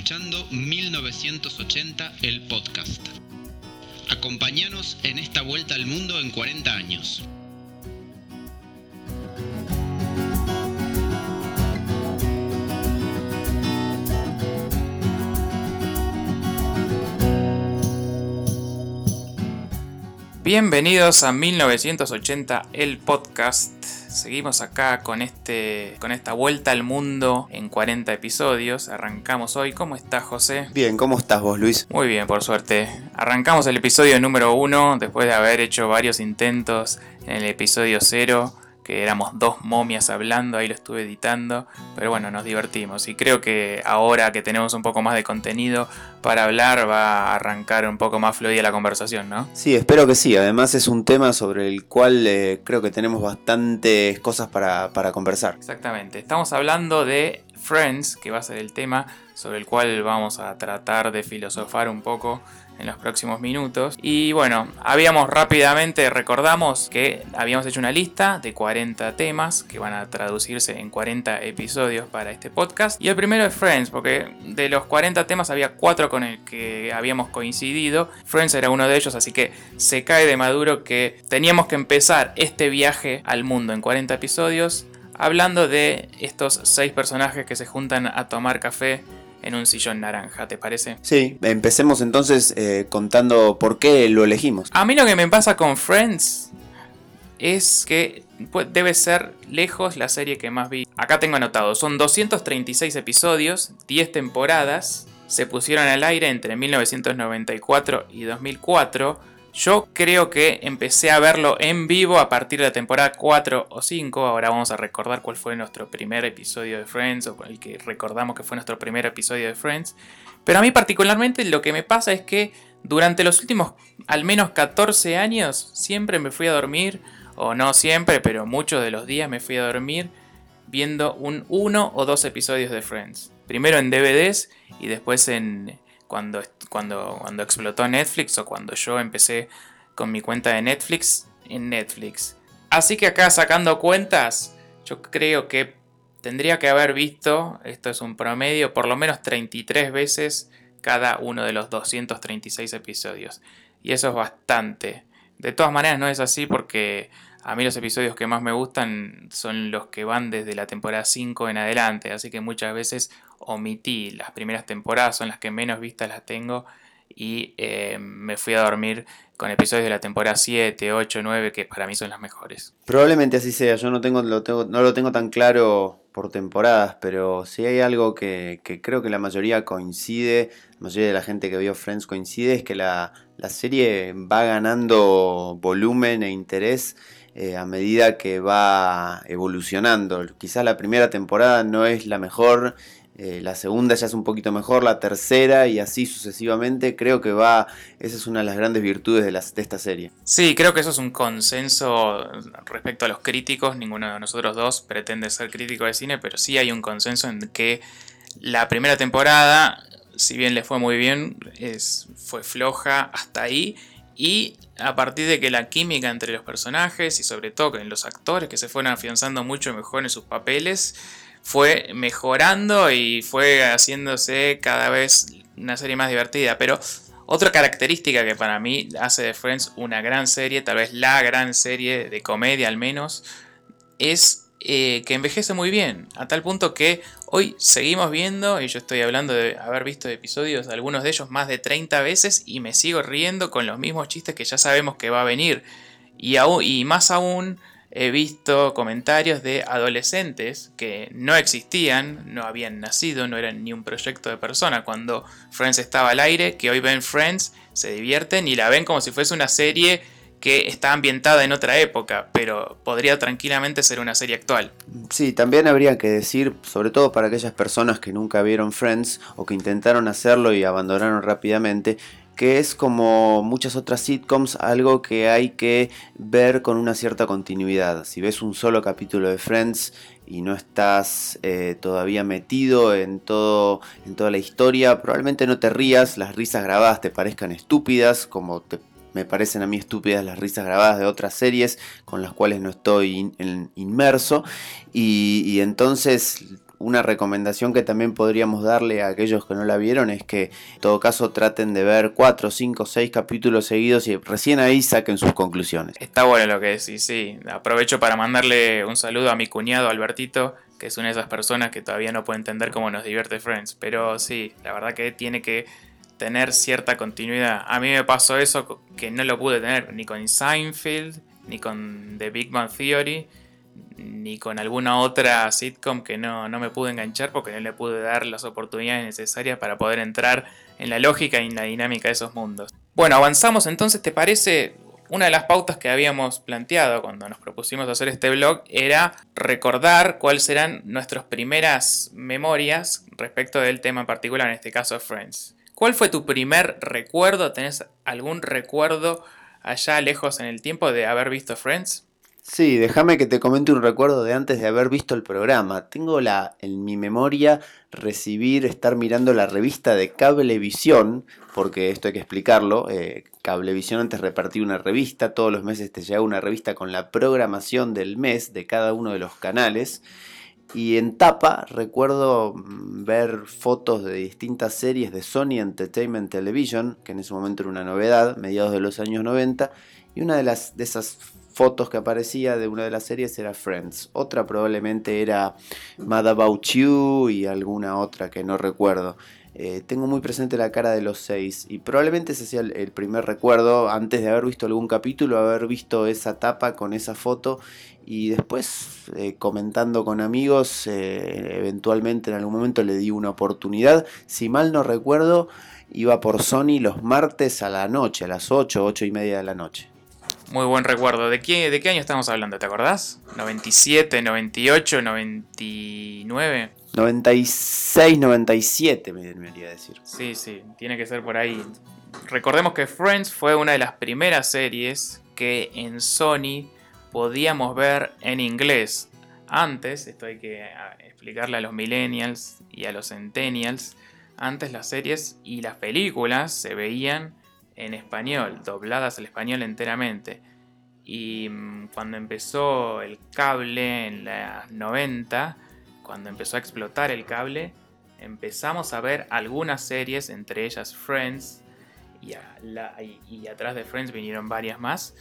escuchando 1980 el podcast. Acompáñanos en esta vuelta al mundo en 40 años. Bienvenidos a 1980 el podcast. Seguimos acá con este con esta vuelta al mundo en 40 episodios. Arrancamos hoy. ¿Cómo estás, José? Bien, ¿cómo estás vos, Luis? Muy bien, por suerte. Arrancamos el episodio número 1 después de haber hecho varios intentos en el episodio 0 que éramos dos momias hablando, ahí lo estuve editando, pero bueno, nos divertimos y creo que ahora que tenemos un poco más de contenido para hablar va a arrancar un poco más fluida la conversación, ¿no? Sí, espero que sí, además es un tema sobre el cual eh, creo que tenemos bastantes cosas para, para conversar. Exactamente, estamos hablando de Friends, que va a ser el tema sobre el cual vamos a tratar de filosofar un poco en los próximos minutos. Y bueno, habíamos rápidamente, recordamos que habíamos hecho una lista de 40 temas que van a traducirse en 40 episodios para este podcast. Y el primero es Friends, porque de los 40 temas había 4 con el que habíamos coincidido. Friends era uno de ellos, así que se cae de maduro que teníamos que empezar este viaje al mundo en 40 episodios hablando de estos 6 personajes que se juntan a tomar café en un sillón naranja, ¿te parece? Sí, empecemos entonces eh, contando por qué lo elegimos. A mí lo que me pasa con Friends es que debe ser lejos la serie que más vi. Acá tengo anotado, son 236 episodios, 10 temporadas, se pusieron al aire entre 1994 y 2004 yo creo que empecé a verlo en vivo a partir de la temporada 4 o 5. Ahora vamos a recordar cuál fue nuestro primer episodio de Friends o el que recordamos que fue nuestro primer episodio de Friends. Pero a mí particularmente lo que me pasa es que durante los últimos al menos 14 años siempre me fui a dormir, o no siempre, pero muchos de los días me fui a dormir viendo un uno o dos episodios de Friends. Primero en DVDs y después en, cuando, cuando, cuando explotó Netflix o cuando yo empecé con mi cuenta de Netflix en Netflix. Así que acá sacando cuentas, yo creo que tendría que haber visto, esto es un promedio, por lo menos 33 veces cada uno de los 236 episodios. Y eso es bastante. De todas maneras no es así porque a mí los episodios que más me gustan son los que van desde la temporada 5 en adelante, así que muchas veces omití las primeras temporadas, son las que menos vistas las tengo y eh, me fui a dormir con episodios de la temporada 7, 8, 9 que para mí son las mejores. Probablemente así sea, yo no, tengo, lo tengo, no lo tengo tan claro por temporadas, pero si hay algo que, creo que la mayoría coincide, la mayoría de la gente que vio Friends coincide, es que la, la serie va ganando volumen e interés eh, a medida que va evolucionando. Quizás la primera temporada no es la mejor, eh, la segunda ya es un poquito mejor, la tercera y así sucesivamente. Creo que va, esa es una de las grandes virtudes de, de esta serie. Sí, creo que eso es un consenso respecto a los críticos. Ninguno de nosotros dos pretende ser crítico de cine, pero sí hay un consenso en que la primera temporada, si bien le fue muy bien, es, fue floja hasta ahí y a partir de que la química entre los personajes y sobre todo en los actores que se fueron afianzando mucho mejor en sus papeles, fue mejorando y fue haciéndose cada vez una serie más divertida. Pero otra característica que para mí hace de Friends una gran serie, tal vez la gran serie de comedia al menos, es eh, que envejece muy bien, a tal punto que hoy seguimos viendo, y yo estoy hablando de haber visto episodios, algunos de ellos más de 30 veces, y me sigo riendo con los mismos chistes que ya sabemos que va a venir. Y, y más aún he visto comentarios de adolescentes que no existían, no habían nacido, no eran ni un proyecto de persona cuando Friends estaba al aire, que hoy ven Friends, se divierten y la ven como si fuese una serie que está ambientada en otra época, pero podría tranquilamente ser una serie actual. Sí, también habría que decir, sobre todo para aquellas personas que nunca vieron Friends o que intentaron hacerlo y abandonaron rápidamente, que es como muchas otras sitcoms algo que hay que ver con una cierta continuidad. Si ves un solo capítulo de Friends y no estás eh, todavía metido en, todo, en toda la historia, probablemente no te rías, las risas grabadas te parezcan estúpidas, como me parecen a mí estúpidas las risas grabadas de otras series con las cuales no estoy inmerso. Y, entonces una recomendación que también podríamos darle a aquellos que no la vieron es que en todo caso traten de ver 4, 5, 6 capítulos seguidos y recién ahí saquen sus conclusiones. Está bueno lo que decís, sí. Aprovecho para mandarle un saludo a mi cuñado Albertito, que es una de esas personas que todavía no puede entender cómo nos divierte Friends. Pero sí, la verdad que tiene que tener cierta continuidad. A mí me pasó eso que no lo pude tener ni con Seinfeld, ni con The Big Bang Theory ni con alguna otra sitcom que no, no, me pude enganchar porque no le pude dar las oportunidades necesarias para poder entrar en la lógica y en la dinámica de esos mundos. Bueno, avanzamos entonces, ¿te parece? Una de las pautas que habíamos planteado cuando nos propusimos hacer este blog era recordar cuáles serán nuestras primeras memorias respecto del tema en particular, en este caso Friends. ¿Cuál fue tu primer recuerdo? ¿Tenés algún recuerdo allá lejos en el tiempo de haber visto Friends? Sí, déjame que te comente un recuerdo de antes de haber visto el programa. Tengo la, en mi memoria recibir, estar mirando la revista de Cablevisión, porque esto hay que explicarlo. Eh, Cablevisión antes repartía una revista, todos los meses te llegaba una revista con la programación del mes de cada uno de los canales. Y en tapa recuerdo mm, ver fotos de distintas series de Sony Entertainment Television, que en ese momento era una novedad, mediados de los años 90, y una de, las, de esas fotos que aparecía de una de las series era Friends. Otra probablemente era Mad About You y alguna otra que no recuerdo. Eh, tengo muy presente la cara de los seis y probablemente ese sea el, primer recuerdo antes de haber visto algún capítulo, haber visto esa tapa con esa foto y después eh, comentando con amigos, eh, eventualmente en algún momento le di una oportunidad. Si mal no recuerdo, iba por Sony los martes a la noche, a las 8, 8 y media de la noche. Muy buen recuerdo. ¿De qué, ¿De qué año estamos hablando? ¿Te acordás? ¿97, 98, 99? 96, 97 me debería decir. Sí, sí, tiene que ser por ahí. Recordemos que Friends fue una de las primeras series que en Sony podíamos ver en inglés. Antes, esto hay que explicarle a los millennials y a los centennials, antes las series y las películas se veían en español, dobladas al español enteramente. Y mm, cuando empezó el cable en las 90, cuando empezó a explotar el cable, empezamos a ver algunas series, entre ellas Friends, y, atrás de Friends vinieron varias más,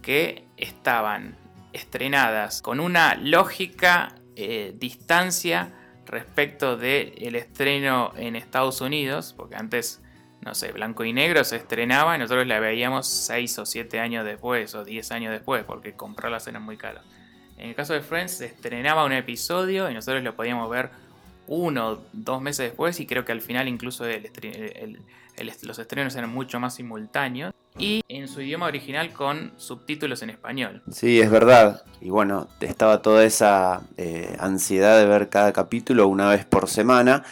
que estaban estrenadas con una lógica eh, distancia respecto del estreno en Estados Unidos, porque antes no sé, Blanco y Negro se estrenaba y nosotros la veíamos 6 o 7 años después o 10 años después porque comprarlas era muy caro. En el caso de Friends se estrenaba un episodio y nosotros lo podíamos ver uno o dos meses después y creo que al final incluso los estrenos eran mucho más simultáneos y en su idioma original con subtítulos en español. Sí, es verdad. Y bueno, estaba toda esa eh, ansiedad de ver cada capítulo una vez por semana.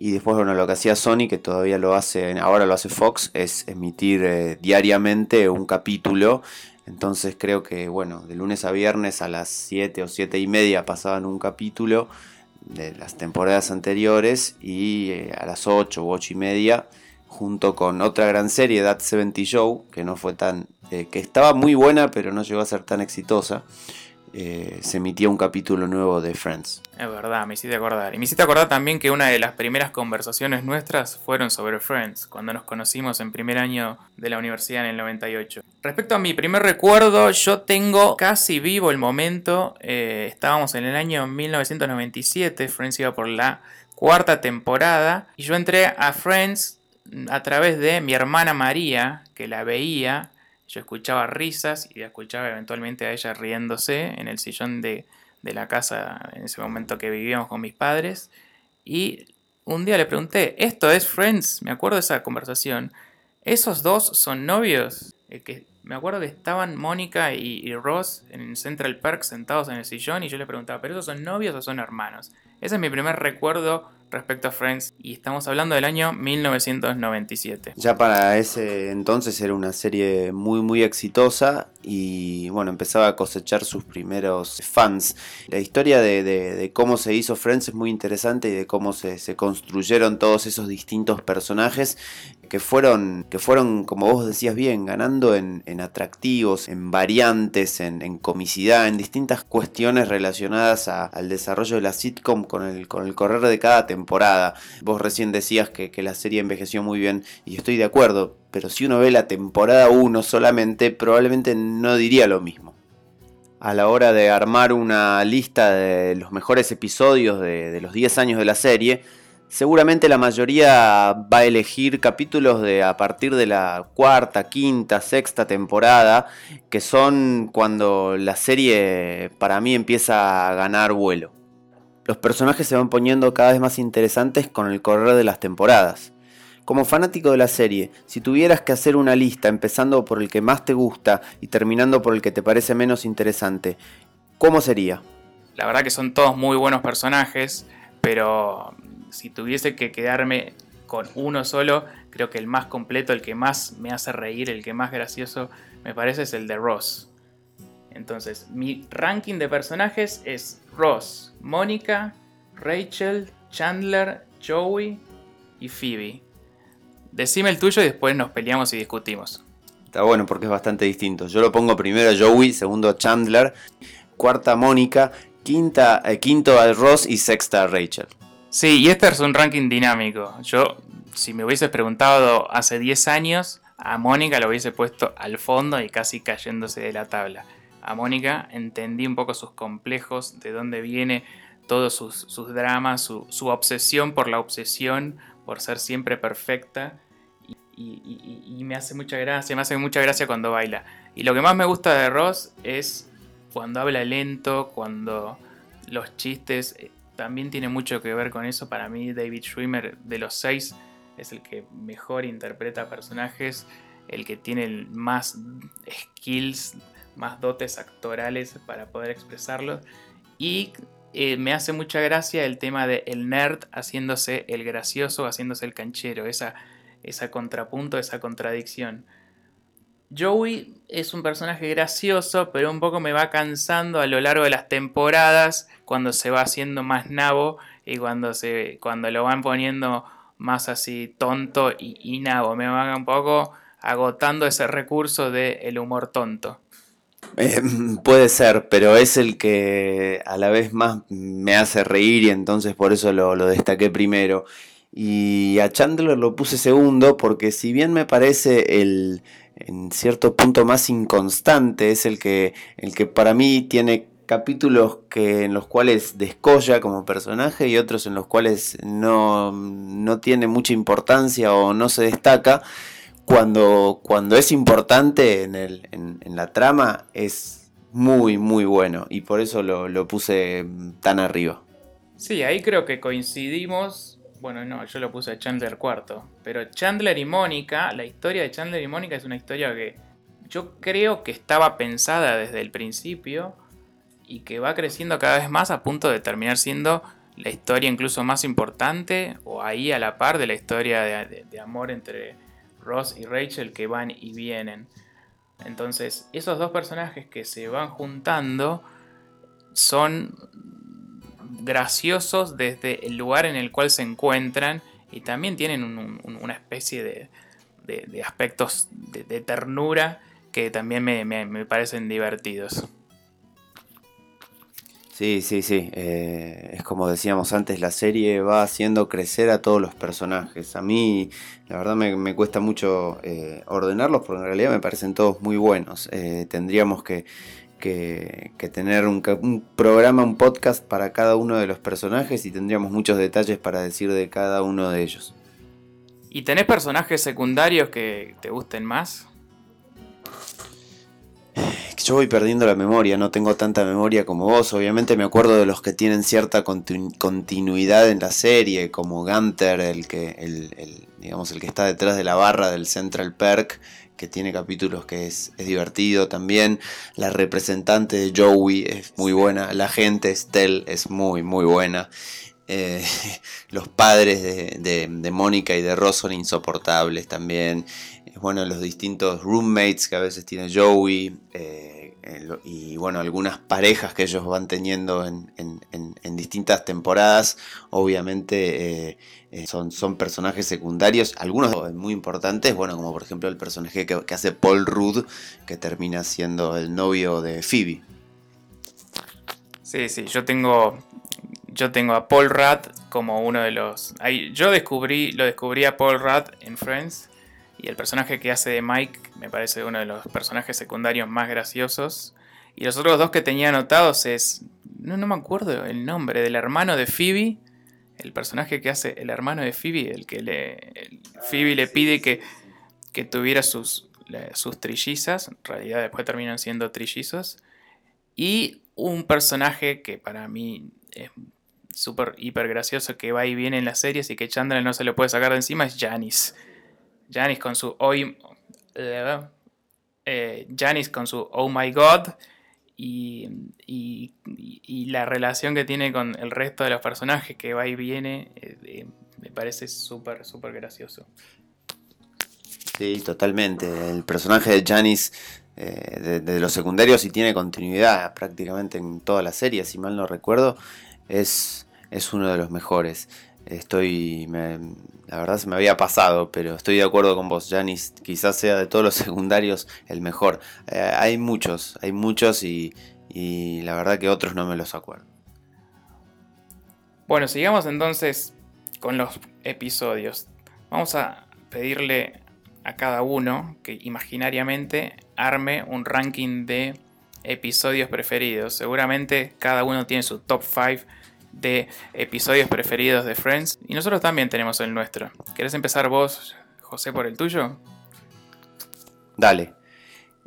Y después, bueno, lo que hacía Sony, que todavía lo hace, ahora lo hace Fox, es emitir eh, diariamente un capítulo. Entonces creo que, bueno, de lunes a viernes a las 7 o 7 y media pasaban un capítulo de las temporadas anteriores y eh, a las 8 u 8 y media, junto con otra gran serie, That 70 Show, que no fue tan, eh, que estaba muy buena, pero no llegó a ser tan exitosa. Eh, se emitía un capítulo nuevo de Friends. Es verdad, me hiciste acordar. Y me hiciste acordar también que una de las primeras conversaciones nuestras fueron sobre Friends, cuando nos conocimos en primer año de la universidad en el 98. Respecto a mi primer recuerdo, yo tengo casi vivo el momento. Eh, estábamos en el año 1997, Friends iba por la cuarta temporada, y yo entré a Friends a través de mi hermana María, que la veía yo escuchaba risas y escuchaba eventualmente a ella riéndose en el sillón de, la casa en ese momento que vivíamos con mis padres. Y un día le pregunté, ¿esto es Friends? Me acuerdo de esa conversación. ¿Esos dos son novios? Eh, que me acuerdo que estaban Mónica y, Ross en Central Park sentados en el sillón y yo le preguntaba, ¿pero esos son novios o son hermanos? Ese es mi primer recuerdo respecto a Friends y estamos hablando del año 1997. Ya para ese entonces era una serie muy muy exitosa y bueno, empezaba a cosechar sus primeros fans. La historia de, cómo se hizo Friends es muy interesante y de cómo se, construyeron todos esos distintos personajes que fueron, que fueron, como vos decías bien, ganando en, atractivos, en variantes, en, comicidad, en distintas cuestiones relacionadas al desarrollo de la sitcom con el, con el correr de cada temporada. Vos recién decías que, que la serie envejeció muy bien y estoy de acuerdo, pero si uno ve la temporada 1 solamente, probablemente no diría lo mismo. A la hora de armar una lista de los mejores episodios de, de los 10 años de la serie, Seguramente la mayoría va a elegir capítulos de a partir de la cuarta, quinta, sexta temporada, que son cuando la serie para mí empieza a ganar vuelo. Los personajes se van poniendo cada vez más interesantes con el correr de las temporadas. Como fanático de la serie, si tuvieras que hacer una lista empezando por el que más te gusta y terminando por el que te parece menos interesante, ¿cómo sería? La verdad que son todos muy buenos personajes, pero si tuviese que quedarme con uno solo, creo que el más completo, el que más me hace reír, el que más gracioso me parece es el de Ross. Entonces, mi ranking de personajes es Ross, Mónica, Rachel, Chandler, Joey y Phoebe. Decime el tuyo y después nos peleamos y discutimos. Está bueno porque es bastante distinto. Yo lo pongo primero a Joey, segundo a Chandler, cuarta a Mónica, quinta, eh, quinto a Ross y sexta a Rachel. Sí, y este es un ranking dinámico. Yo, si me hubieses preguntado hace 10 años, a Mónica lo hubiese puesto al fondo y casi cayéndose de la tabla. A Mónica entendí un poco sus complejos, de dónde viene todos sus, dramas, su, obsesión por la obsesión, por ser siempre perfecta. Y, y, me hace mucha gracia, me hace mucha gracia cuando baila. Y lo que más me gusta de Ross es cuando habla lento, cuando los chistes también tiene mucho que ver con eso. Para mí, David Schwimmer, de los seis, es el que mejor interpreta personajes, el que tiene más skills, más dotes actorales para poder expresarlos. Y eh, me hace mucha gracia el tema de el nerd haciéndose el gracioso, haciéndose el canchero, esa, esa contrapunto, esa contradicción. Joey es un personaje gracioso, pero un poco me va cansando a lo largo de las temporadas, cuando se va haciendo más nabo y cuando, se, cuando lo van poniendo más así tonto y, nabo. Me va un poco agotando ese recurso del humor tonto. Eh, puede ser, pero es el que a la vez más me hace reír y entonces por eso lo, lo destaqué primero. Y a Chandler lo puse segundo porque si bien me parece el, en cierto punto más inconstante, es el que, el que para mí tiene capítulos que, en los cuales descolla como personaje y otros en los cuales no, no tiene mucha importancia o no se destaca. Cuando, cuando es importante en, el, en, la trama es muy, muy bueno y por eso lo, lo puse tan arriba. Sí, ahí creo que coincidimos bueno, no, yo lo puse a Chandler cuarto. Pero Chandler y Mónica, la historia de Chandler y Mónica es una historia que yo creo que estaba pensada desde el principio y que va creciendo cada vez más a punto de terminar siendo la historia incluso más importante o ahí a la par de la historia de, de amor entre Ross y Rachel que van y vienen. Entonces, esos dos personajes que se van juntando son graciosos desde el lugar en el cual se encuentran y también tienen una especie de, aspectos de, ternura que también me, parecen divertidos. Sí, sí, sí. Eh, es como decíamos antes, la serie va haciendo crecer a todos los personajes. A mí, la verdad, me, cuesta mucho eh, ordenarlos porque en realidad me parecen todos muy buenos. Eh, tendríamos que que, tener un, programa, un podcast para cada uno de los personajes y tendríamos muchos detalles para decir de cada uno de ellos. ¿Y tenés personajes secundarios que te gusten más? Yo voy perdiendo la memoria, no tengo tanta memoria como vos. Obviamente me acuerdo de los que tienen cierta continuidad en la serie, como Gunter, el que, el, digamos, el que está detrás de la barra del Central Perk, que tiene capítulos que es, divertido también. La representante de Joey es muy buena. La gente, Estelle, es muy, muy buena. Eh, los padres de, de, Mónica y de Ross son insoportables también. Bueno, los distintos roommates que a veces tiene Joey. Eh, y bueno, algunas parejas que ellos van teniendo en, distintas temporadas, obviamente eh, son, son, personajes secundarios, algunos muy importantes, bueno, como por ejemplo el personaje que, que hace Paul Rudd, que termina siendo el novio de Phoebe. Sí, sí, yo tengo yo tengo a Paul Rudd como uno de los. Ahí, yo descubrí, lo descubrí a Paul Rudd en Friends. Y el personaje que hace de Mike me parece uno de los personajes secundarios más graciosos. Y los otros dos que tenía anotados es. No, no me acuerdo el nombre, del hermano de Phoebe. El personaje que hace el hermano de Phoebe, el que le. Phoebe le pide que, que tuviera sus, sus trillizas. En realidad después terminan siendo trillizos. Y un personaje que para mí es súper hiper gracioso que va y viene en las series y que Chandler no se lo puede sacar de encima es Janice. Janice con su hoy eh, Janice con su Oh My God y, y, la relación que tiene con el resto de los personajes que va y viene eh, eh, me parece súper, súper gracioso. Sí, totalmente. El personaje de Janice de, de, los secundarios y tiene continuidad prácticamente en toda la serie, si mal no recuerdo, es es uno de los mejores. Estoy, la verdad se me había pasado, pero estoy de acuerdo con vos, Janis. Quizás sea de todos los secundarios el mejor. Eh, hay muchos, hay muchos y, y la verdad que otros no me los acuerdo. Bueno, sigamos entonces con los episodios. Vamos a pedirle a cada uno que imaginariamente arme un ranking de episodios preferidos. Seguramente cada uno tiene su top 5 de episodios preferidos de Friends. Y nosotros también tenemos el nuestro. ¿Querés empezar vos, José, por el tuyo? Dale.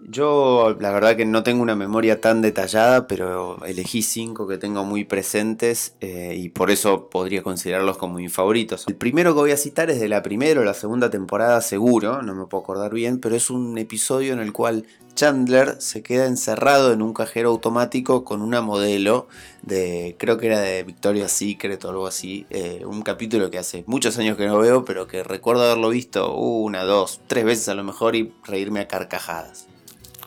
Yo la verdad que no tengo una memoria tan detallada, pero elegí cinco que tengo muy presentes eh, y por eso podría considerarlos como mis favoritos. El primero que voy a citar es de la primera o la segunda temporada seguro, no me puedo acordar bien, pero es un episodio en el cual Chandler se queda encerrado en un cajero automático con una modelo de, creo que era de Victoria's Secret o algo así, eh, un capítulo que hace muchos años que no veo, pero que recuerdo haberlo visto una, dos, tres veces a lo mejor y reírme a carcajadas.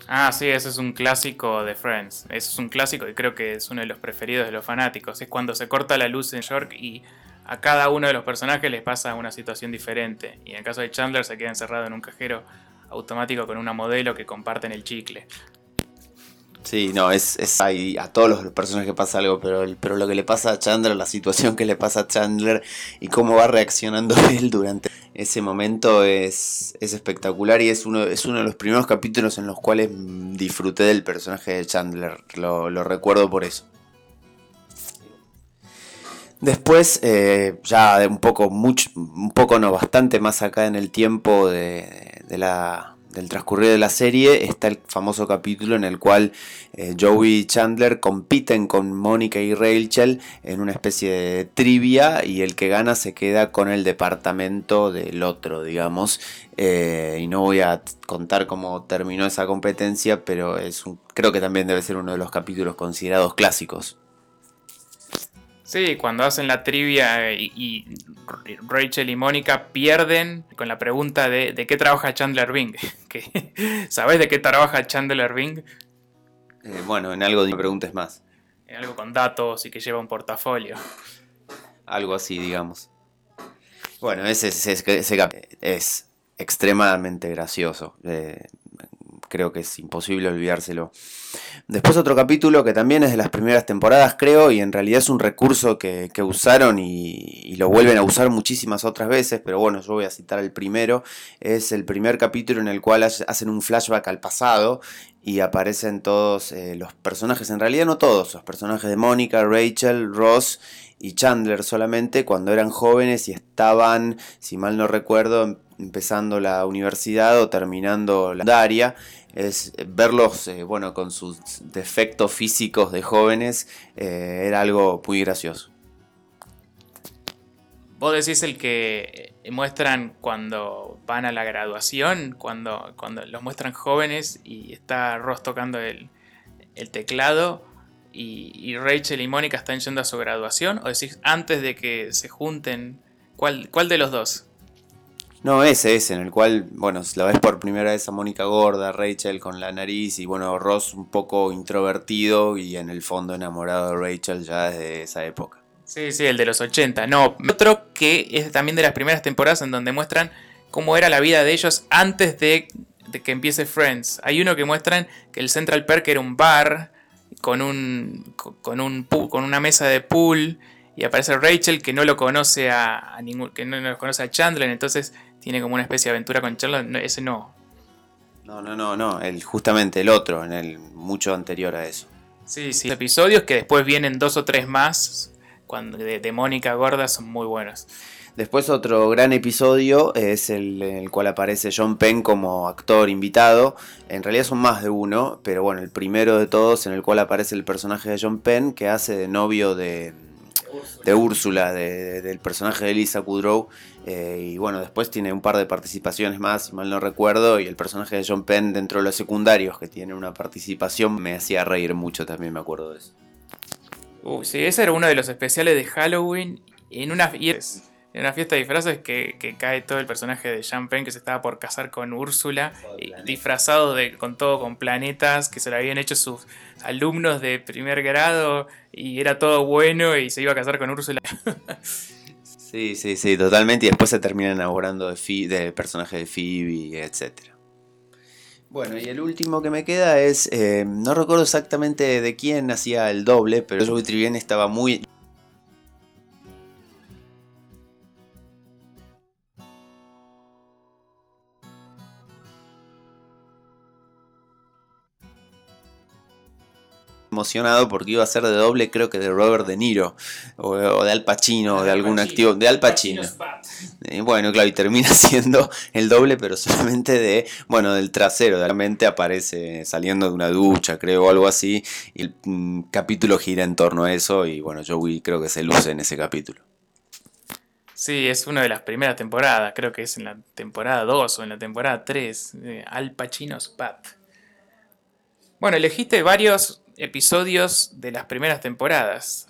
Ah, sí, ese es un clásico de Friends. Ese es un clásico y creo que es uno de los preferidos de los fanáticos. Es cuando se corta la luz en York y a cada uno de los personajes les pasa una situación diferente. Y en el caso de Chandler se queda encerrado en un cajero automático con una modelo que comparten el chicle. Sí, no, es, es a todos los personajes pasa algo, pero, pero lo que le pasa a Chandler, la situación que le pasa a Chandler y cómo va reaccionando él durante ese momento es, es espectacular y es uno, es uno de los primeros capítulos en los cuales disfruté del personaje de Chandler, lo, recuerdo por eso. Después, eh, ya de un poco, mucho, un poco no, bastante más acá en el tiempo de, de la, del transcurrir de la serie está el famoso capítulo en el cual eh, Joey y Chandler compiten con Mónica y Rachel en una especie de trivia y el que gana se queda con el departamento del otro, digamos. Eh, y no voy a contar cómo terminó esa competencia, pero es creo que también debe ser uno de los capítulos considerados clásicos. Sí, cuando hacen la trivia y, Rachel y Mónica pierden con la pregunta de, de qué trabaja Chandler Bing. ¿Sabes de qué trabaja Chandler Bing? Eh, bueno, en algo de preguntas más. En algo con datos y que lleva un portafolio. Algo así, digamos. Bueno, ese, es extremadamente gracioso. Eh, creo que es imposible olvidárselo. Después otro capítulo que también es de las primeras temporadas, creo, y en realidad es un recurso que, usaron y, lo vuelven a usar muchísimas otras veces, pero bueno, yo voy a citar el primero. Es el primer capítulo en el cual hacen un flashback al pasado y aparecen todos eh, los personajes, en realidad no todos, los personajes de Mónica, Rachel, Ross y Chandler solamente cuando eran jóvenes y estaban, si mal no recuerdo, empezando la universidad o terminando la secundaria es verlos, eh, bueno, con sus defectos físicos de jóvenes, eh, era algo muy gracioso. Vos decís el que muestran cuando van a la graduación, cuando, cuando los muestran jóvenes y está Ross tocando el, teclado y, Rachel y Mónica están yendo a su graduación? ¿O decís antes de que se junten? ¿Cuál, cuál de los dos? No, ese es, en el cual, bueno, la ves por primera vez a Mónica gorda, Rachel con la nariz y bueno, Ross un poco introvertido y en el fondo enamorado de Rachel ya desde esa época. Sí, sí, el de los 80. No, otro que es también de las primeras temporadas en donde muestran cómo era la vida de ellos antes de, que empiece Friends. Hay uno que muestran que el Central Perk era un bar con, un, con, un, con una mesa de pool y aparece Rachel que no lo conoce a, ningún, que no lo conoce a Chandler, entonces tiene como una especie de aventura con Charlotte, ese no. No, no, no, no, el, justamente el otro, en el mucho anterior a eso. Sí, sí, episodios que después vienen dos o tres más cuando, de, Mónica Gorda son muy buenos. Después otro gran episodio es el en el cual aparece John Penn como actor invitado. En realidad son más de uno, pero bueno, el primero de todos en el cual aparece el personaje de John Penn que hace de novio de, de Úrsula, del personaje de Lisa Kudrow. Eh, y bueno, después tiene un par de participaciones más, si mal no recuerdo. Y el personaje de John Penn dentro de los secundarios, que tiene una participación, me hacía reír mucho también, me acuerdo de eso. Uy, sí, ese era uno de los especiales de Halloween. En una, en una fiesta de disfraces que, cae todo el personaje de Jean Penn que se estaba por casar con Úrsula, disfrazado de, con todo con planetas que se lo habían hecho sus alumnos de primer grado y era todo bueno y se iba a casar con Úrsula. sí, sí, sí, totalmente. Y después se termina enamorando de del personaje de Phoebe, etc. Bueno, y el último que me queda es, eh, no recuerdo exactamente de quién hacía el doble, pero Joey Tribbiani estaba muy emocionado porque iba a ser de doble, creo que de Robert De Niro o, de Al Pacino, o de algún activo, de Al Pacino. Eh, bueno, claro, y termina siendo el doble, pero solamente de, bueno, del trasero, de mente aparece saliendo de una ducha, creo, o algo así, y el mm, capítulo gira en torno a eso, y bueno, Joey creo que se luce en ese capítulo. Sí, es una de las primeras temporadas, creo que es en la temporada 2 o en la temporada 3, Al Pacino's Pat. Bueno, elegiste varios episodios de las primeras temporadas.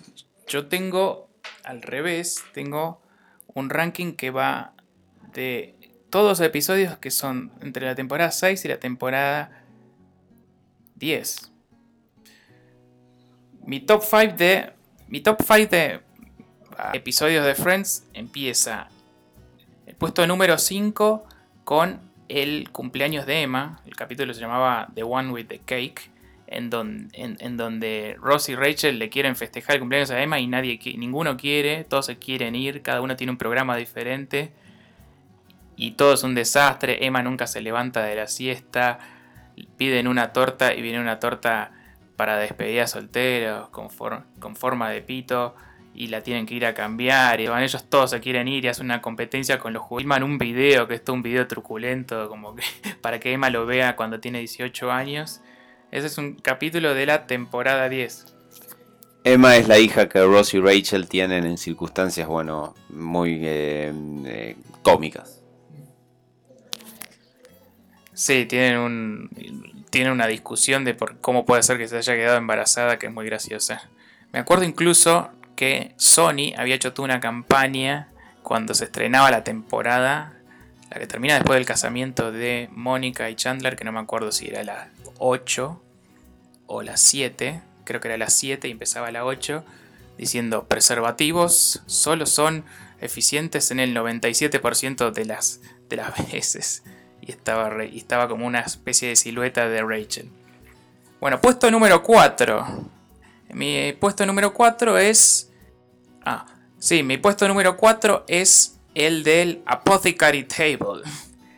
Yo tengo al revés, tengo un ranking que va de todos los episodios que son entre la temporada 6 y la temporada 10. Mi top 5 de mi top 5 de ah, episodios de Friends empieza el puesto número 5 con el cumpleaños de Emma, el capítulo se llamaba The One with the Cake en, donde Ross y Rachel le quieren festejar el cumpleaños a Emma y nadie, ninguno quiere, todos se quieren ir, cada uno tiene un programa diferente y todo es un desastre, Emma nunca se levanta de la siesta, piden una torta y viene una torta para despedida solteros con, forma de pito y la tienen que ir a cambiar y van ellos todos se quieren ir y hacen una competencia con los juegos. un video que es todo un video truculento como que para que Emma lo vea cuando tiene 18 años ese es un capítulo de la temporada 10. Emma es la hija que Ross y Rachel tienen en circunstancias, bueno, muy eh, eh, cómicas. Sí, tienen, un, tienen una discusión de por cómo puede ser que se haya quedado embarazada, que es muy graciosa. Me acuerdo incluso que Sony había hecho toda una campaña cuando se estrenaba la temporada, la que termina después del casamiento de Mónica y Chandler, que no me acuerdo si era la 8 o las 7, creo que era las 7 y empezaba la 8, diciendo preservativos solo son eficientes en el 97% de las, de las veces. Y estaba, y estaba como una especie de silueta de Rachel. Bueno, puesto número 4. Mi puesto número 4 es... Ah, sí, mi puesto número 4 es el del Apothecary Table.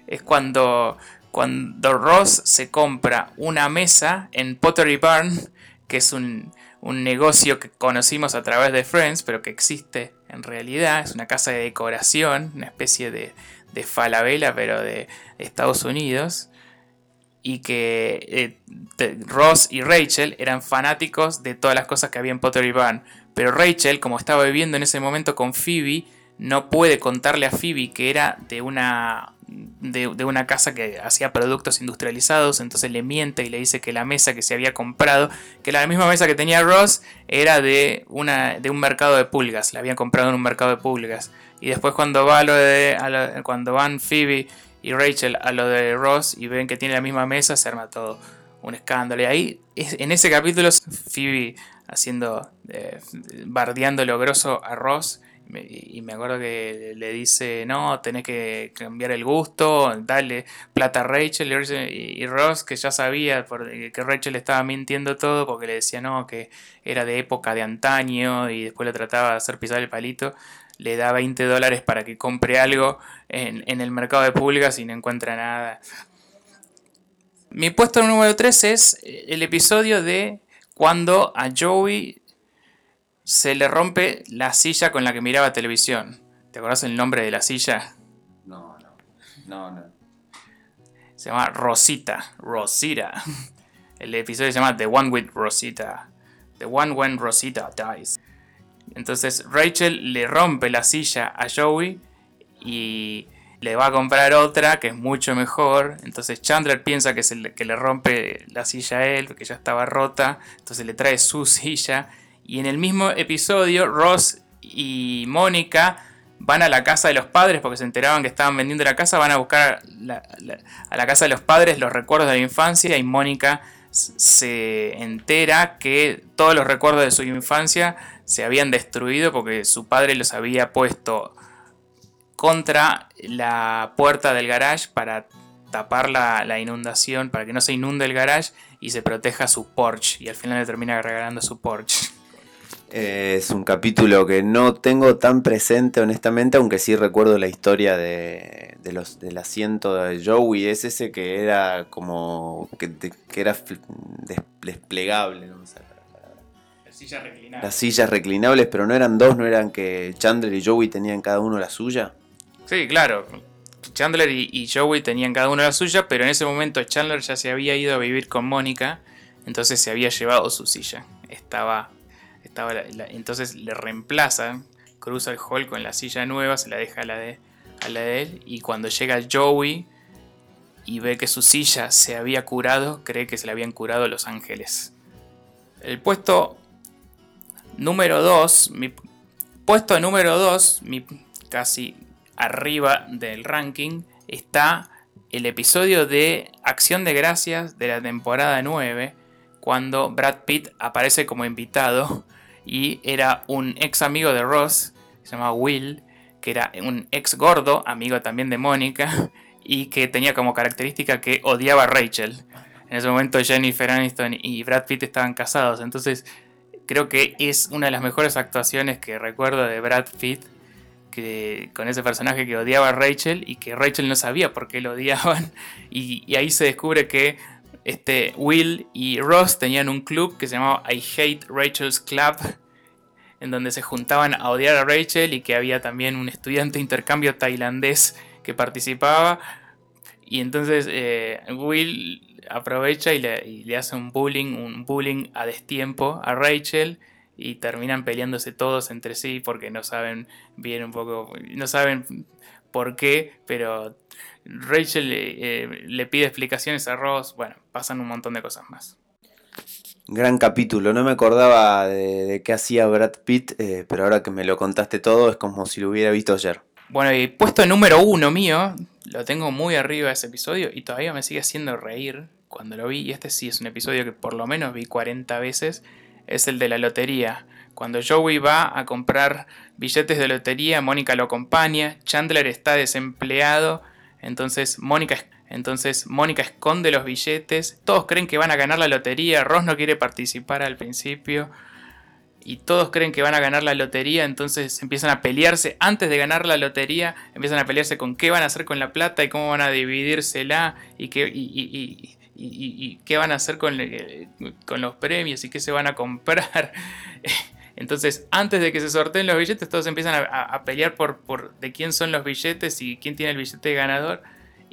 Es cuando cuando Ross se compra una mesa en Pottery Barn, que es un, negocio que conocimos a través de Friends, pero que existe en realidad, es una casa de decoración, una especie de, de falabella, pero de Estados Unidos, y que eh, Ross y Rachel eran fanáticos de todas las cosas que había en Pottery Barn, pero Rachel, como estaba viviendo en ese momento con Phoebe, no puede contarle a Phoebe que era de una de, una casa que hacía productos industrializados, entonces le miente y le dice que la mesa que se había comprado, que la misma mesa que tenía Ross era de, una, de un mercado de pulgas, la habían comprado en un mercado de pulgas. Y después cuando va lo de, cuando van Phoebe y Rachel a lo de Ross y ven que tiene la misma mesa, se arma todo un escándalo. Y ahí, en ese capítulo, Phoebe haciendo, eh, bardeando lo grosso a Ross y me acuerdo que le dice, no, tenés que cambiar el gusto, darle plata a Rachel y Ross, que ya sabía que Rachel estaba mintiendo todo porque le decía, no, que era de época de antaño y después le trataba de hacer pisar el palito, le da 20 dólares para que compre algo en, en el mercado de pulgas y no encuentra nada. Mi puesto número 3 es el episodio de cuando a Joey se le rompe la silla con la que miraba televisión. ¿Te acuerdas el nombre de la silla? No, no. No, no. Se llama Rosita. Rosita. El episodio se llama The One with Rosita. The One When Rosita Dies. Entonces Rachel le rompe la silla a Joey y le va a comprar otra que es mucho mejor. Entonces Chandler piensa que, se que le rompe la silla a él, porque ya estaba rota. Entonces le trae su silla y en el mismo episodio, Ross y Mónica van a la casa de los padres porque se enteraban que estaban vendiendo la casa, van a buscar a la casa de los padres los recuerdos de la infancia y Mónica se entera que todos los recuerdos de su infancia se habían destruido porque su padre los había puesto contra la puerta del garage para tapar la, la, inundación, para que no se inunde el garage y se proteja su Porsche. Y al final le termina regalando su Porsche. Es un capítulo que no tengo tan presente, honestamente, aunque sí recuerdo la historia de, los, del asiento de Joey. Es ese que era como. que, era desplegable, no sé Las sillas reclinables. Las sillas reclinables, pero no eran dos, no eran que Chandler y Joey tenían cada uno la suya. Sí, claro. Chandler y, y Joey tenían cada uno la suya, pero en ese momento Chandler ya se había ido a vivir con Mónica, entonces se había llevado su silla. Estaba entonces le reemplaza, cruza el hall con la silla nueva, se la deja a la, de, la de él. Y cuando llega Joey y ve que su silla se había curado, cree que se la habían curado los ángeles. El puesto número 2, mi puesto número 2, casi arriba del ranking, está el episodio de Acción de Gracias de la temporada 9, cuando Brad Pitt aparece como invitado y era un ex amigo de Ross, se llamaba Will, que era un ex gordo, amigo también de Mónica, y que tenía como característica que odiaba a Rachel. En ese momento Jennifer Aniston y Brad Pitt estaban casados, entonces creo que es una de las mejores actuaciones que recuerdo de Brad Pitt, que, con ese personaje que odiaba a Rachel y que Rachel no sabía por qué lo odiaban, y, y ahí se descubre que este, Will y Ross tenían un club que se llamaba I Hate Rachel's Club, en donde se juntaban a odiar a Rachel y que había también un estudiante de intercambio tailandés que participaba. Y entonces eh, Will aprovecha y le, hace un bullying, un bullying a destiempo a Rachel y terminan peleándose todos entre sí porque no saben bien un poco, no saben por qué, pero Rachel eh, le pide explicaciones a Ross, bueno, pasan un montón de cosas más. Gran capítulo, no me acordaba de, qué hacía Brad Pitt, eh, pero ahora que me lo contaste todo es como si lo hubiera visto ayer. Bueno, y puesto número uno mío, lo tengo muy arriba ese episodio y todavía me sigue haciendo reír cuando lo vi, y este sí es un episodio que por lo menos vi 40 veces, es el de la lotería. Cuando Joey va a comprar billetes de lotería, Mónica lo acompaña, Chandler está desempleado entonces Mónica, entonces Mónica esconde los billetes. Todos creen que van a ganar la lotería. Ross no quiere participar al principio. Y todos creen que van a ganar la lotería. Entonces empiezan a pelearse. Antes de ganar la lotería, empiezan a pelearse con qué van a hacer con la plata y cómo van a dividírsela. Y qué, y, qué van a hacer con, con los premios y qué se van a comprar. Entonces, antes de que se sorteen los billetes, todos empiezan a, pelear por, por, de quién son los billetes y quién tiene el billete ganador.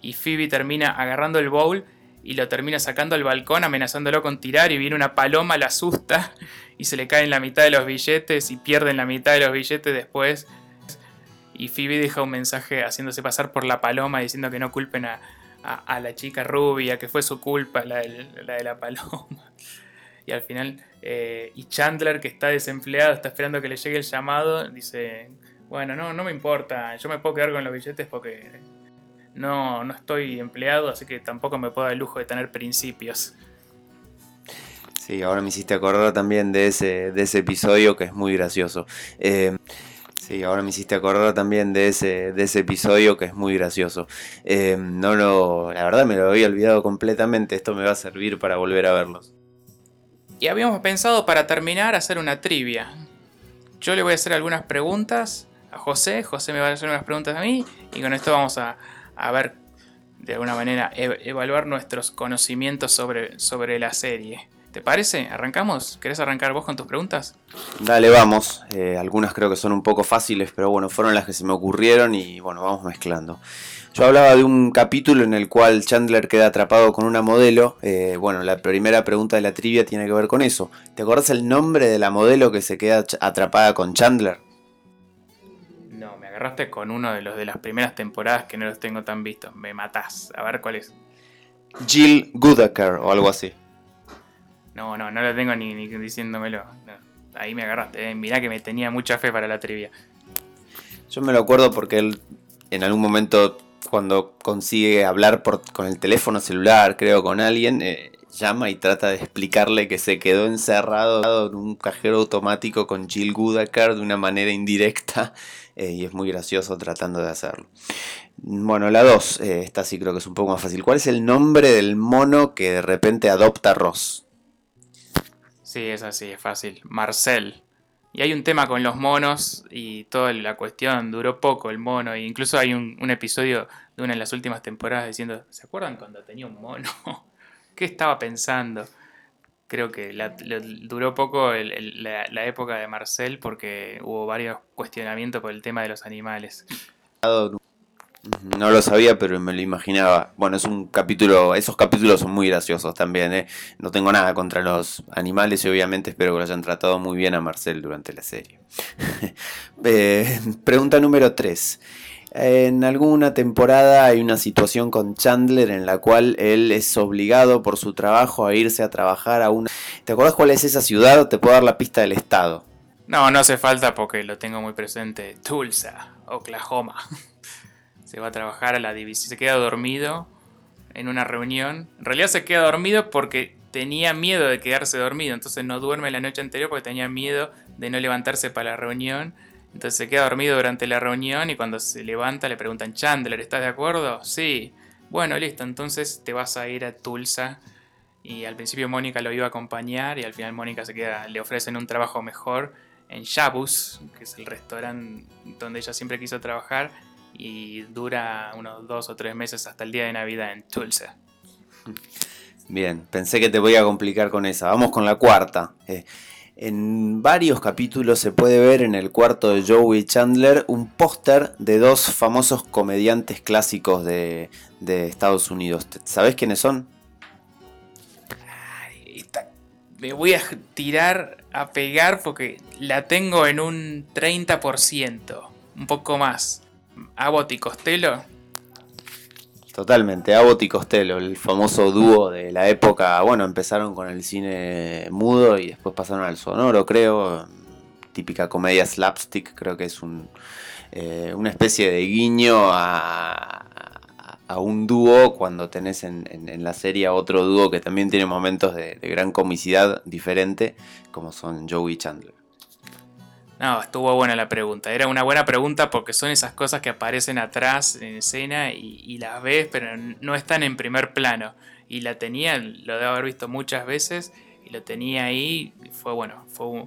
Y Phoebe termina agarrando el bowl y lo termina sacando al balcón, amenazándolo con tirar. Y viene una paloma, la asusta y se le caen la mitad de los billetes y pierden la mitad de los billetes después. y Phoebe deja un mensaje haciéndose pasar por la paloma diciendo que no culpen a, la chica rubia, que fue su culpa la, de la paloma. Y al final, eh, y Chandler, que está desempleado, está esperando que le llegue el llamado, dice, bueno, no, no me importa, yo me puedo quedar con los billetes porque no, no estoy empleado, así que tampoco me puedo dar el lujo de tener principios. Sí, ahora me hiciste acordar también de ese, de ese episodio que es muy gracioso. Eh, sí, ahora me hiciste acordar también de ese, de ese episodio que es muy gracioso. Eh, no lo, la verdad me lo había olvidado completamente. Esto me va a servir para volver a verlos. Y habíamos pensado para terminar hacer una trivia. Yo le voy a hacer algunas preguntas a José, José me va a hacer unas preguntas a mí y con esto vamos a, ver de alguna manera evaluar nuestros conocimientos sobre, sobre la serie. ¿Te parece? ¿Arrancamos? ¿Querés arrancar vos con tus preguntas? Dale, vamos. Eh, algunas creo que son un poco fáciles, pero bueno, fueron las que se me ocurrieron y bueno, vamos mezclando. Yo hablaba de un capítulo en el cual Chandler queda atrapado con una modelo. Eh, bueno, la primera pregunta de la trivia tiene que ver con eso. ¿Te acordás el nombre de la modelo que se queda atrapada con Chandler? No, me agarraste con uno de los de las primeras temporadas que no los tengo tan vistos. Me matás. A ver cuál es. Jill Goodacre o algo así. No, no, no lo tengo ni, diciéndomelo. ahí me agarraste. Eh. Mirá que me tenía mucha fe para la trivia. Yo me lo acuerdo porque él en algún momento cuando consigue hablar por, con el teléfono celular, creo, con alguien, eh, llama y trata de explicarle que se quedó encerrado en un cajero automático con Jill Goodacre de una manera indirecta eh, y es muy gracioso tratando de hacerlo. Bueno, la 2, eh, esta sí creo que es un poco más fácil. ¿Cuál es el nombre del mono que de repente adopta Ross? Sí, es así, es fácil. Marcel. Y hay un tema con los monos y toda la cuestión, duró poco el mono, e incluso hay un, episodio de una de las últimas temporadas diciendo, ¿se acuerdan cuando tenía un mono? ¿Qué estaba pensando? Creo que duró poco la, época de Marcel porque hubo varios cuestionamientos por el tema de los animales. No lo sabía, pero me lo imaginaba. Bueno, es un capítulo, esos capítulos son muy graciosos también. ¿eh? No tengo nada contra los animales y obviamente espero que lo hayan tratado muy bien a Marcel durante la serie. Eh, pregunta número 3. En alguna temporada hay una situación con Chandler en la cual él es obligado por su trabajo a irse a trabajar a una... ¿Te acuerdas cuál es esa ciudad? Te puedo dar la pista del estado. No, no hace falta porque lo tengo muy presente. Tulsa, Oklahoma se va a trabajar a la división, se queda dormido en una reunión. En realidad se queda dormido porque tenía miedo de quedarse dormido, entonces no duerme la noche anterior porque tenía miedo de no levantarse para la reunión. Entonces se queda dormido durante la reunión y cuando se levanta le preguntan, Chandler, ¿estás de acuerdo? Sí. Bueno, listo, entonces te vas a ir a Tulsa. Y al principio Mónica lo iba a acompañar y al final Mónica se queda, le ofrecen un trabajo mejor en Shabus, que es el restaurante donde ella siempre quiso trabajar y dura unos dos o tres meses hasta el día de Navidad en Tulsa. Bien, pensé que te voy a complicar con esa. Vamos con la cuarta. Eh, en varios capítulos se puede ver en el cuarto de Joey Chandler un póster de dos famosos comediantes clásicos de, Estados Unidos. ¿Sabes quiénes son? me voy a tirar a pegar porque la tengo en un 30%, un poco más. Abbott y Costello. Totalmente, Abbott y Costello, el famoso dúo de la época. Bueno, empezaron con el cine mudo y después pasaron al sonoro, creo. Típica comedia slapstick, creo que es un, eh, una especie de guiño a, un dúo cuando tenés en, la serie otro dúo que también tiene momentos de, de gran comicidad diferente, como son Joey y Chandler. No, estuvo buena la pregunta. Era una buena pregunta porque son esas cosas que aparecen atrás en escena y, las ves, pero no están en primer plano. Y la tenía, lo debo haber visto muchas veces, y lo tenía ahí. fue bueno, fue,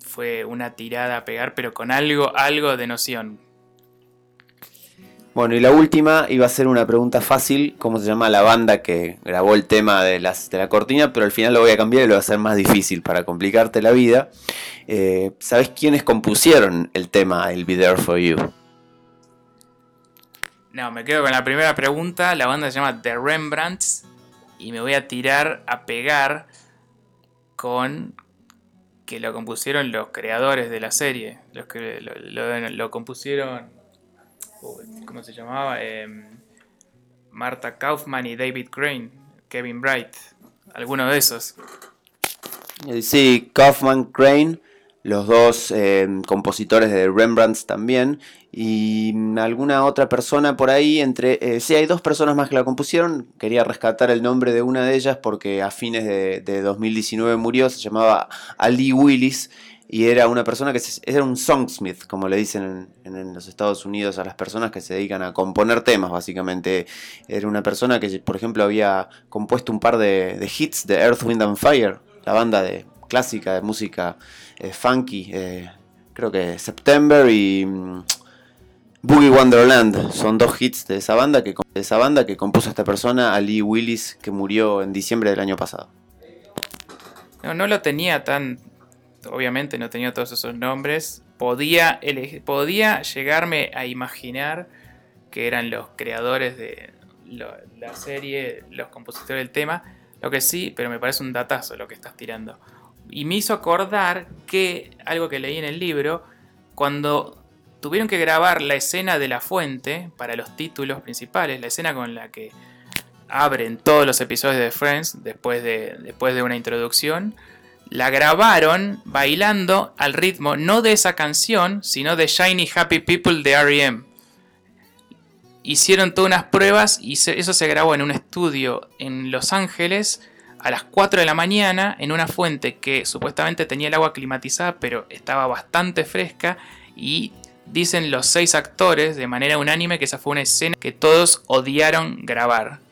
fue una tirada a pegar, pero con algo, algo de noción. Bueno, y la última iba a ser una pregunta fácil, ¿cómo se llama la banda que grabó el tema de, las, de la cortina? Pero al final lo voy a cambiar y lo voy a hacer más difícil para complicarte la vida. Eh, ¿Sabes quiénes compusieron el tema I'll Be There For You? No, me quedo con la primera pregunta. La banda se llama The Rembrandts y me voy a tirar a pegar con que lo compusieron los creadores de la serie. Los que lo, compusieron. ¿Cómo se llamaba? Em, Marta Kaufman y David Crane. Kevin Bright. Alguno de esos. Sí, Kaufman, Crane los dos eh, compositores de Rembrandt también, y alguna otra persona por ahí, entre... Eh, sí, hay dos personas más que la compusieron, quería rescatar el nombre de una de ellas porque a fines de, 2019 murió, se llamaba Ali Willis, y era una persona que era un songsmith, como le dicen en, los Estados Unidos a las personas que se dedican a componer temas, básicamente. Era una persona que, por ejemplo, había compuesto un par de, de hits de Earth, Wind and Fire, la banda de clásica de música eh, funky, eh, creo que September y mm, Boogie Wonderland son dos hits de esa banda que de esa banda que compuso esta persona, Ali Willis, que murió en diciembre del año pasado. No, no lo tenía tan, obviamente no tenía todos esos nombres. Podía, podía llegarme a imaginar que eran los creadores de la serie, los compositores del tema. Lo que sí, pero me parece un datazo lo que estás tirando. Y me hizo acordar que, algo que leí en el libro, cuando tuvieron que grabar la escena de la fuente para los títulos principales, la escena con la que abren todos los episodios de Friends después de, después de una introducción, la grabaron bailando al ritmo no de esa canción, sino de Shiny Happy People de REM. Hicieron todas unas pruebas y eso se grabó en un estudio en Los Ángeles a las 4 de la mañana en una fuente que supuestamente tenía el agua climatizada pero estaba bastante fresca y dicen los seis actores de manera unánime que esa fue una escena que todos odiaron grabar.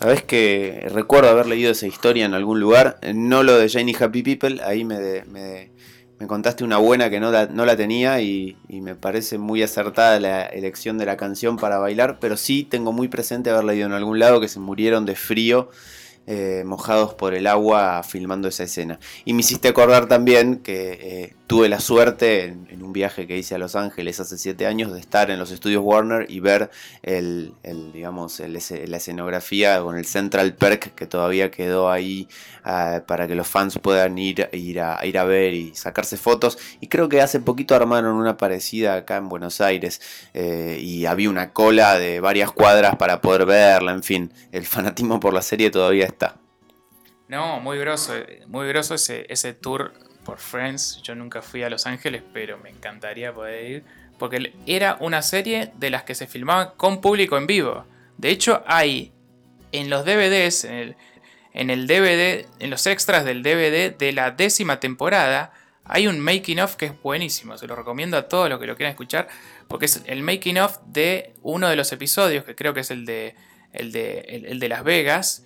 Sabes que recuerdo haber leído esa historia en algún lugar, no lo de Janie Happy People, ahí me, me, me contaste una buena que no la, no la tenía y, me parece muy acertada la elección de la canción para bailar, pero sí tengo muy presente haber leído en algún lado que se murieron de frío eh, mojados por el agua filmando esa escena. Y me hiciste acordar también que eh, tuve la suerte en, un viaje que hice a Los Ángeles hace siete años de estar en los estudios Warner y ver el, digamos, la escenografía con el Central Perk que todavía quedó ahí ah, para que los fans puedan ir, ir, a, ir a ver y sacarse fotos. Y creo que hace poquito armaron una parecida acá en Buenos Aires eh, y había una cola de varias cuadras para poder verla. En fin, el fanatismo por la serie todavía está. No, muy groso, muy groso ese, ese tour por Friends. Yo nunca fui a Los Ángeles, pero me encantaría poder ir. Porque era una serie de las que se filmaba con público en vivo. De hecho, hay en los DVDs, en el, DVD, en los extras del DVD de la décima temporada, hay un making of que es buenísimo. Se lo recomiendo a todos los que lo quieran escuchar. Porque es el making of de uno de los episodios, que creo que es el de, el de, el de Las Vegas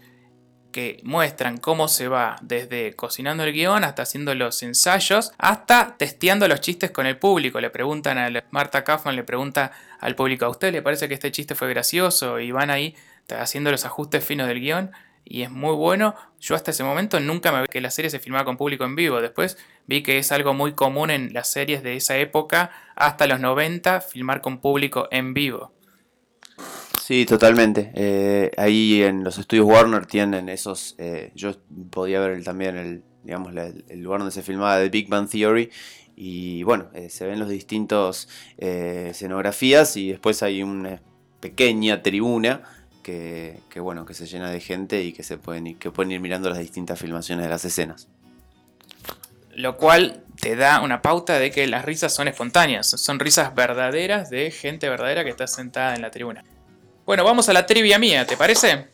que muestran cómo se va desde cocinando el guion hasta haciendo los ensayos, hasta testeando los chistes con el público. Le preguntan a Marta Kaufman, le pregunta al público, ¿a usted le parece que este chiste fue gracioso? Y van ahí haciendo los ajustes finos del guion y es muy bueno. Yo hasta ese momento nunca me vi que la serie se filmaba con público en vivo. Después vi que es algo muy común en las series de esa época, hasta los 90, filmar con público en vivo. Sí, totalmente. Eh, ahí en los estudios Warner tienen esos. Eh, yo podía ver también el, digamos, el lugar donde se filmaba The Big Bang Theory. Y bueno, eh, se ven los distintos escenografías y después hay una pequeña tribuna que, bueno, que se llena de gente y que se pueden que pueden ir mirando las distintas filmaciones de las escenas. Lo cual te da una pauta de que las risas son espontáneas, son risas verdaderas de gente verdadera que está sentada en la tribuna. Bueno, vamos a la trivia mía, ¿te parece?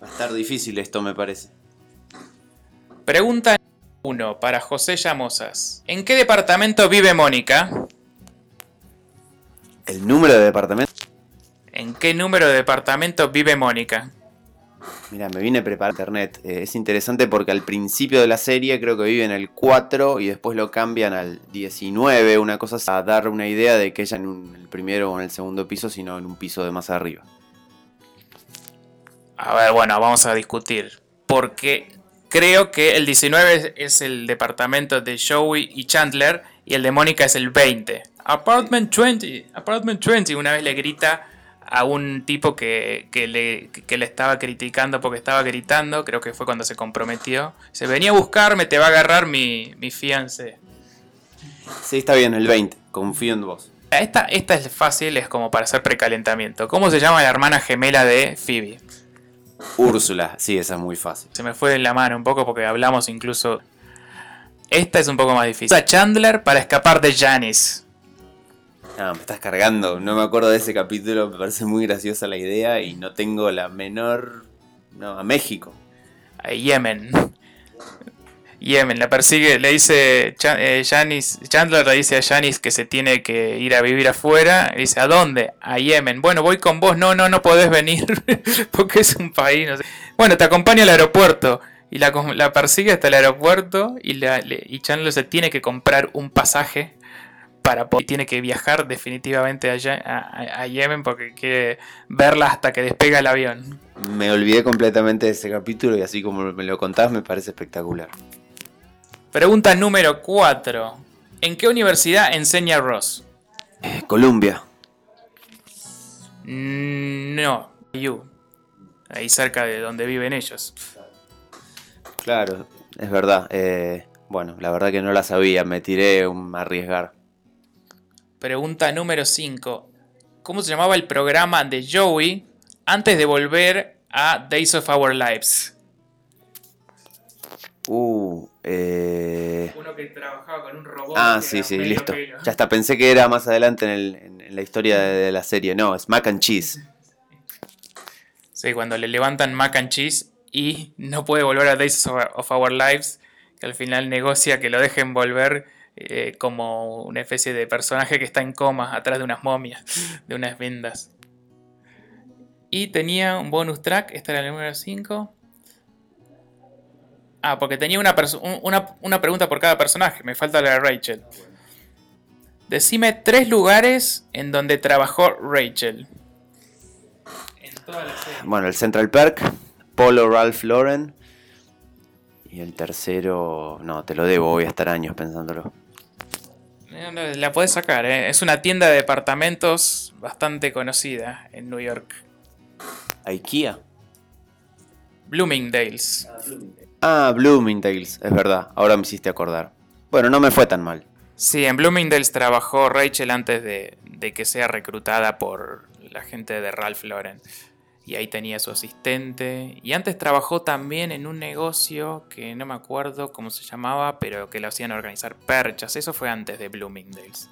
Va a estar difícil esto, me parece. Pregunta 1 para José Llamosas. ¿En qué departamento vive Mónica? ¿El número de departamento? ¿En qué número de departamento vive Mónica? Mira, me vine a preparar internet. Eh, es interesante porque al principio de la serie creo que vive en el 4 y después lo cambian al 19, una cosa a dar una idea de que ella en el primero o en el segundo piso, sino en un piso de más arriba. A ver, bueno, vamos a discutir. Porque creo que el 19 es el departamento de Joey y Chandler y el de Mónica es el 20. Apartment 20, Apartment 20, una vez le grita a un tipo que, que le, que le estaba criticando porque estaba gritando, creo que fue cuando se comprometió. Se venía a buscarme, te va a agarrar mi, mi fiancé. Sí, está bien, el 20. Confío en vos. Esta, esta es fácil, es como para hacer precalentamiento. ¿Cómo se llama la hermana gemela de Phoebe? Úrsula, sí, esa es muy fácil. Se me fue en la mano un poco porque hablamos incluso. Esta es un poco más difícil. Usa Chandler para escapar de Janice. No, me estás cargando. No me acuerdo de ese capítulo. Me parece muy graciosa la idea y no tengo la menor. No, a México. A Yemen. Yemen, la persigue, le dice eh, Chandler le dice a Janice que se tiene que ir a vivir afuera. Dice, ¿a dónde? A Yemen. Bueno, voy con vos. No, no, no podés venir porque es un país. no sé. Bueno, te acompaño al aeropuerto. Y la, persigue hasta el aeropuerto y, le- y Chandler se tiene que comprar un pasaje para tiene que viajar definitivamente allá a, Yemen porque quiere verla hasta que despega el avión. Me olvidé completamente de ese capítulo y así como me lo contás me parece espectacular. Pregunta número 4. ¿En qué universidad enseña Ross? Eh, Columbia. Mm, No, You. Ahí cerca de donde viven ellos. Claro, es verdad. eh, bueno, la verdad que no la sabía. Me tiré un arriesgar. Pregunta número 5. ¿Cómo se llamaba el programa de Joey antes de volver a Days of Our Lives? Uh, eh... Uno que trabajaba con un robot. Ah, sí, sí, listo. Ya hasta pensé que era más adelante en, el- en- la historia de, la serie. No, es Mac and Cheese. Sí, cuando le levantan mac and cheese y no puede volver a Days of of Our Lives, que al final negocia que lo dejen volver eh, como una especie de personaje que está en coma atrás de unas momias, de unas vendas. Y tenía un bonus track, este era el número 5. Ah, porque tenía una, una, una pregunta por cada personaje, me falta la de Rachel. Decime tres lugares en donde trabajó Rachel. En toda la serie. Bueno, el Central Perk, Polo Ralph Lauren. Y el tercero, no, te lo debo, voy a estar años pensándolo. Eh, La puedes sacar, ¿eh? es una tienda de departamentos bastante conocida en New York. IKEA. Bloomingdale's. Ah, Bloomingdale's, es verdad, ahora me hiciste acordar. Bueno, no me fue tan mal. Sí, en Bloomingdale's trabajó Rachel antes de, de que sea reclutada por la gente de Ralph Lauren. Y ahí tenía su asistente. Y antes trabajó también en un negocio que no me acuerdo cómo se llamaba, pero que lo hacían organizar perchas. Eso fue antes de Bloomingdale's.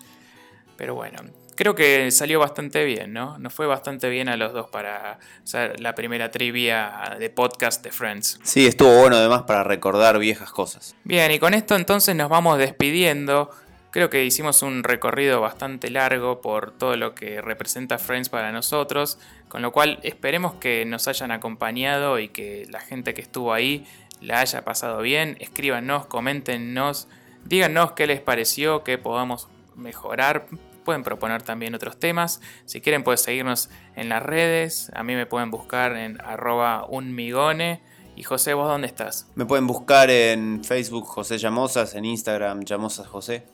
Pero bueno, creo que salió bastante bien, ¿no? Nos fue bastante bien a los dos para hacer la primera trivia de podcast de Friends. Sí, estuvo bueno además para recordar viejas cosas. Bien, y con esto entonces nos vamos despidiendo. Creo que hicimos un recorrido bastante largo por todo lo que representa Friends para nosotros, con lo cual esperemos que nos hayan acompañado y que la gente que estuvo ahí la haya pasado bien. Escríbanos, coméntenos, díganos qué les pareció, qué podamos mejorar. Pueden proponer también otros temas. Si quieren pueden seguirnos en las redes. A mí me pueden buscar en arroba unmigone. Y José, ¿vos dónde estás? Me pueden buscar en Facebook José Llamosas, en Instagram Llamosas José.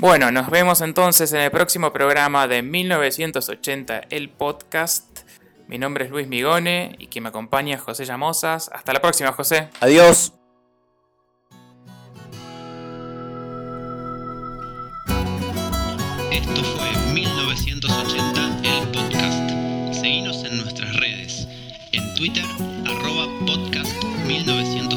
Bueno, nos vemos entonces en el próximo programa de 1980, el podcast. Mi nombre es Luis Migone y quien me acompaña es José Llamosas. Hasta la próxima, José. Adiós. Esto fue 1980, el podcast. Seguinos en nuestras redes. En Twitter, arroba podcast 1980.